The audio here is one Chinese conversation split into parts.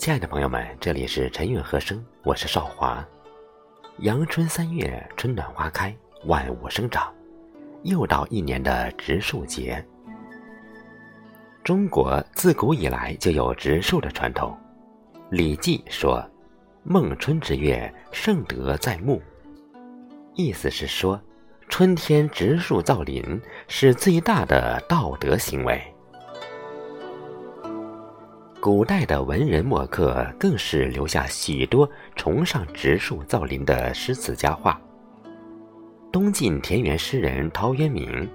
亲爱的朋友们，这里是陈韵和声，我是少华。阳春三月，春暖花开，万物生长，又到一年的植树节。中国自古以来就有植树的传统，《礼记》说：“孟春之月，盛德在目。”意思是说，春天植树造林是最大的道德行为。古代的文人墨客更是留下许多崇尚植树造林的诗词佳话。东晋田园诗人陶渊明，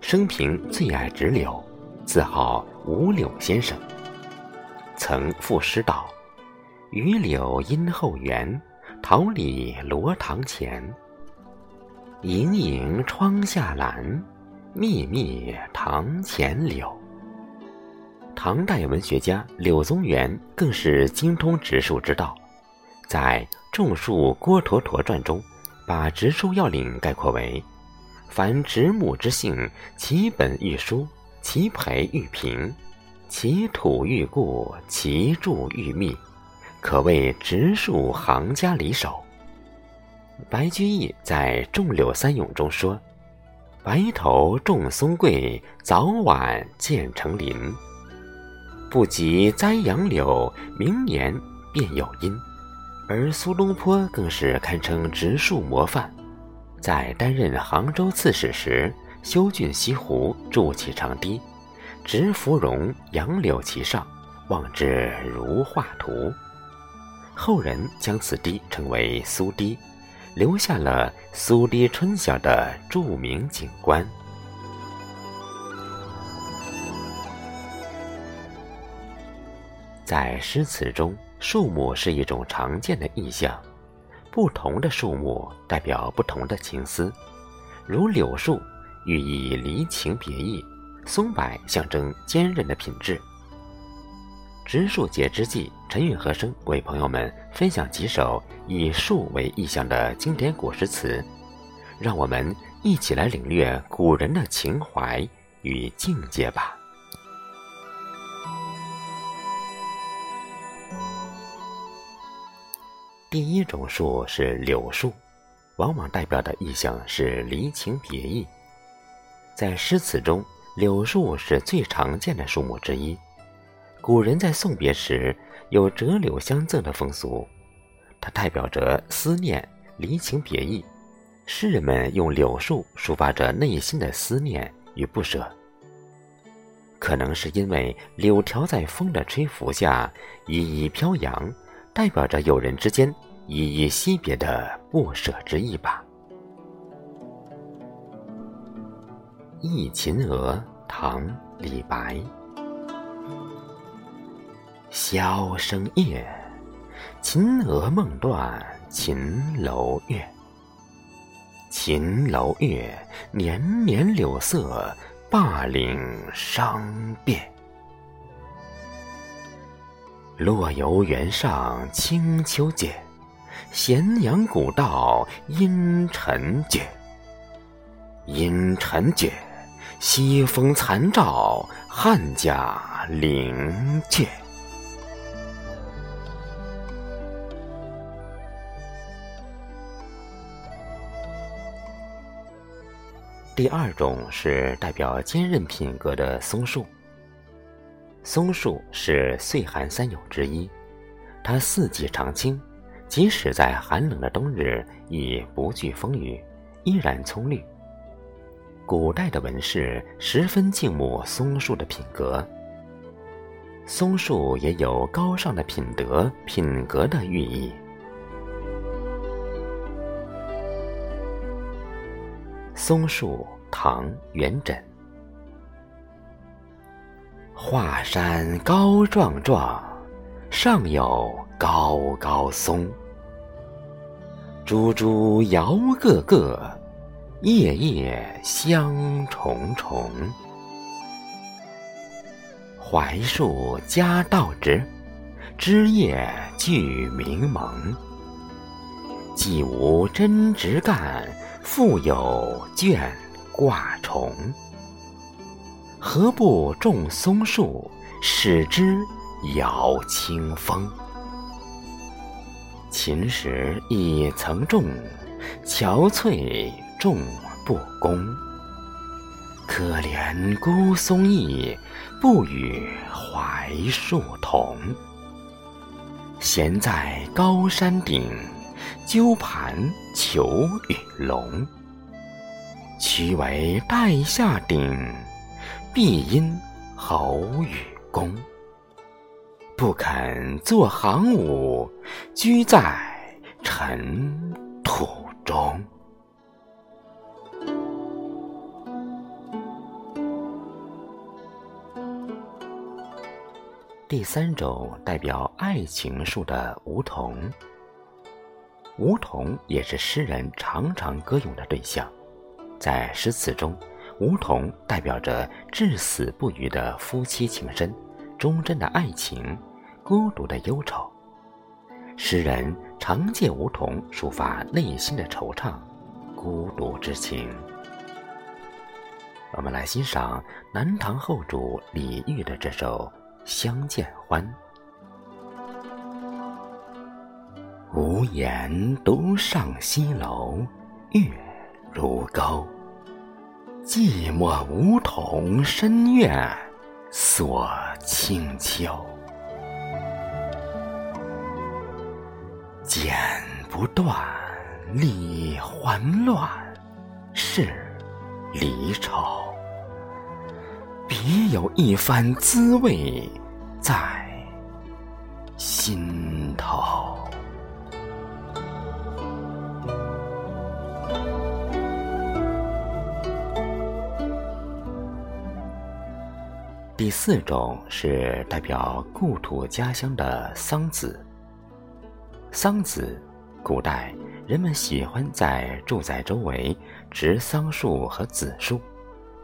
生平最爱植柳，自号五柳先生。曾赋诗道：“榆柳荫后园，桃李罗堂前。盈盈窗下兰，密密堂前柳。”唐代文学家柳宗元更是精通植树之道，在《种树郭橐驼传》中，把植树要领概括为：凡植木之性，其本欲疏，其培欲平，其土欲固，其柱欲密，可谓植树行家里手。白居易在《种柳三咏》中说：“白头种松桂，早晚建成林。”不及栽杨柳，明年便有阴。而苏东坡更是堪称植树模范，在担任杭州刺史时，修浚西湖，筑起长堤，植芙蓉、杨柳其上，望之如画图。后人将此堤称为苏堤，留下了“苏堤春晓”的著名景观。在诗词中，树木是一种常见的意象，不同的树木代表不同的情思，如柳树寓意离情别意，松柏象征坚韧的品质。植树节之际，陈韵和声为朋友们分享几首以树为意象的经典古诗词，让我们一起来领略古人的情怀与境界吧。第一种树是柳树，往往代表的意象是离情别意。在诗词中，柳树是最常见的树木之一。古人在送别时有折柳相赠的风俗，它代表着思念、离情别意。诗人们用柳树抒发着内心的思念与不舍。可能是因为柳条在风的吹拂下依依飘扬。代表着友人之间依依惜别的不舍之意吧。《忆秦娥》唐·李白。箫声夜，秦娥梦断秦楼月。秦楼月，年年柳色，灞陵伤别。落游原上清秋节，咸阳古道阴沉绝。阴沉绝，西风残照汉家陵阙。第二种是代表坚韧品格的松树。松树是岁寒三友之一，它四季常青，即使在寒冷的冬日亦不惧风雨，依然葱绿。古代的文士十分敬慕松树的品格，松树也有高尚的品德、品格的寓意。松树，唐·元稹。华山高壮壮，上有高高松。株株摇个个，叶叶香重重。槐树夹道直，枝叶俱明蒙。既无针直干，复有卷挂重。何不种松树，使之摇清风？秦时已曾种，憔悴种不公。可怜孤松意，不与槐树同。闲在高山顶，鸠盘求与龙。屈为待下顶，必因侯与公。不肯作行伍，居在尘土中。第三种代表爱情树的梧桐，梧桐也是诗人常常歌咏的对象。在诗词中，梧桐代表着至死不渝的夫妻情深、忠贞的爱情、孤独的忧愁。诗人常借梧桐抒发内心的惆怅、孤独之情。我们来欣赏南唐后主李煜的这首。相见欢，无言独上西楼，月如钩。寂寞梧桐深院锁清秋。剪不断，理还乱，是离愁。别有一番滋味在心头。第四种是代表故土家乡的桑梓。桑梓，古代人们喜欢在住宅周围植桑树和梓树。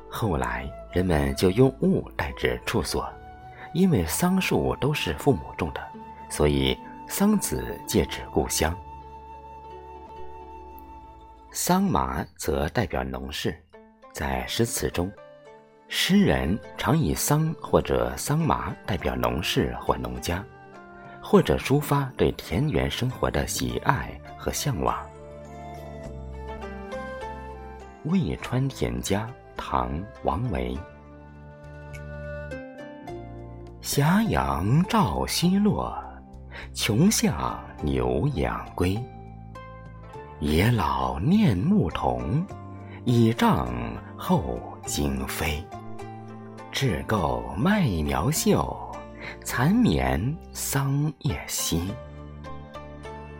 后来，人们就用物代指处所，因为桑树都是父母种的，所以桑梓借指故乡。桑麻则代表农事，在诗词中，诗人常以桑或者桑麻代表农事或农家，或者抒发对田园生活的喜爱和向往。渭川田家。唐·王维。斜阳照西落，穷巷牛羊归。野老念牧童，倚杖候惊飞。雉构麦苗秀，蚕眠桑叶稀。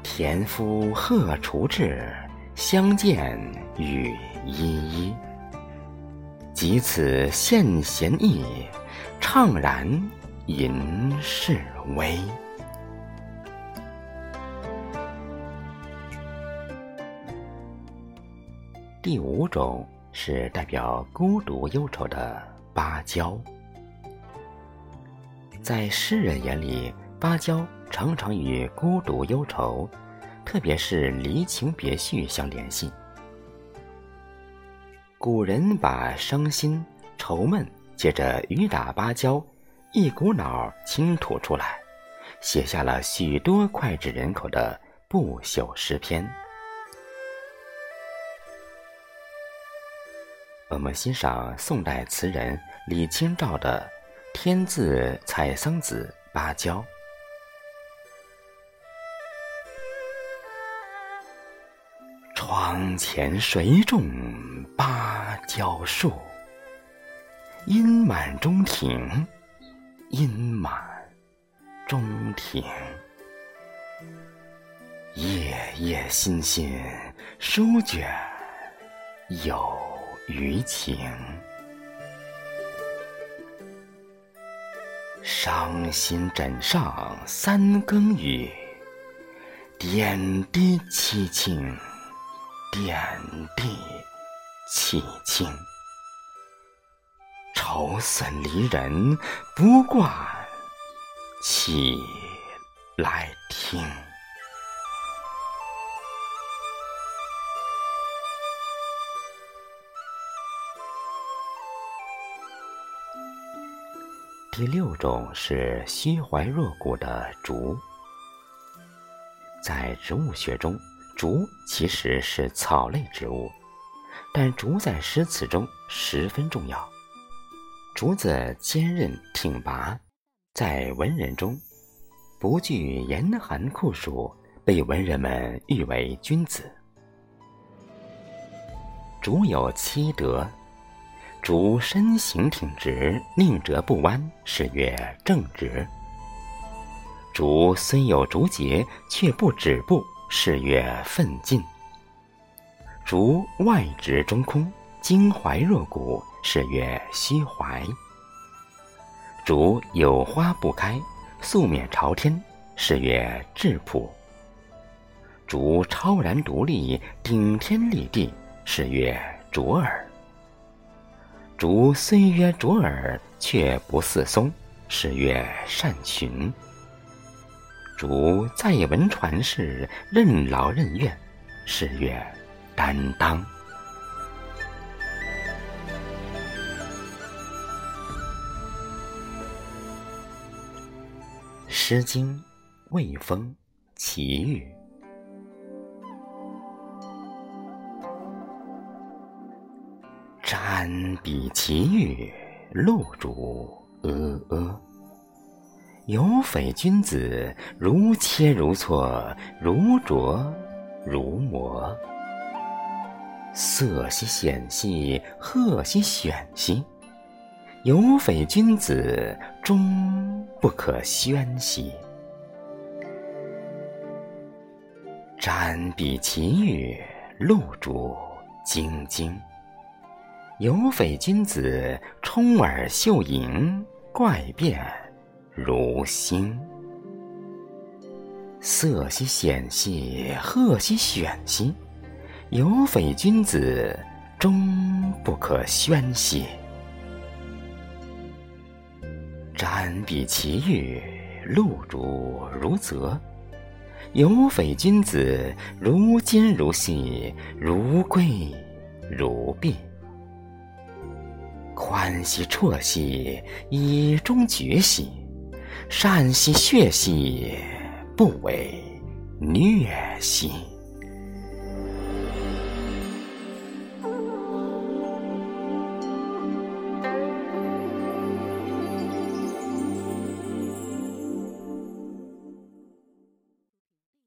田夫荷锄至，相见语依依。即此献贤意，怅然吟示微。第五种是代表孤独忧愁的芭蕉。在诗人眼里，芭蕉常常与孤独忧愁，特别是离情别绪相联系。古人把伤心、愁闷借着雨打芭蕉，一股脑倾吐出来，写下了许多脍炙人口的不朽诗篇。我们欣赏宋代词人李清照的《天字采桑子·芭蕉》。窗前谁种芭蕉树？阴满中庭，阴满中庭。夜夜心心书卷有余情。伤心枕上三更雨，点滴凄清。点滴凄清，愁损离人不惯，起来听。第六种是虚怀若谷的竹。在植物学中，竹其实是草类植物，但竹在诗词中十分重要。竹子坚韧挺拔，在文人中不惧严寒酷暑，被文人们誉为君子。竹有七德：竹身形挺直，宁折不弯，是曰正直。竹虽有竹节，却不止步，是曰奋进。竹外直中空，襟怀若谷，是曰虚怀。竹有花不开，素面朝天，是曰质朴。竹超然独立，顶天立地，是曰卓尔。竹虽曰卓尔，却不似松，是曰善群。竹在文传世，任劳任怨，是曰担当。《诗经·卫风·齐豫》：瞻彼其域，露竹阿阿。有匪君子，如切如磋，如琢如磨。色兮显兮，赫兮选兮。有匪君子，终不可宣兮。瞻彼其域，露竹晶晶。有匪君子，充耳秀盈，怪变如星。色兮显兮，赫兮选兮。有匪君子，终不可宣兮。瞻彼其域，露竹如泽。有匪君子，如金如细，如圭如璧。宽兮绰兮，以中绝兮；善兮血兮，不为虐兮。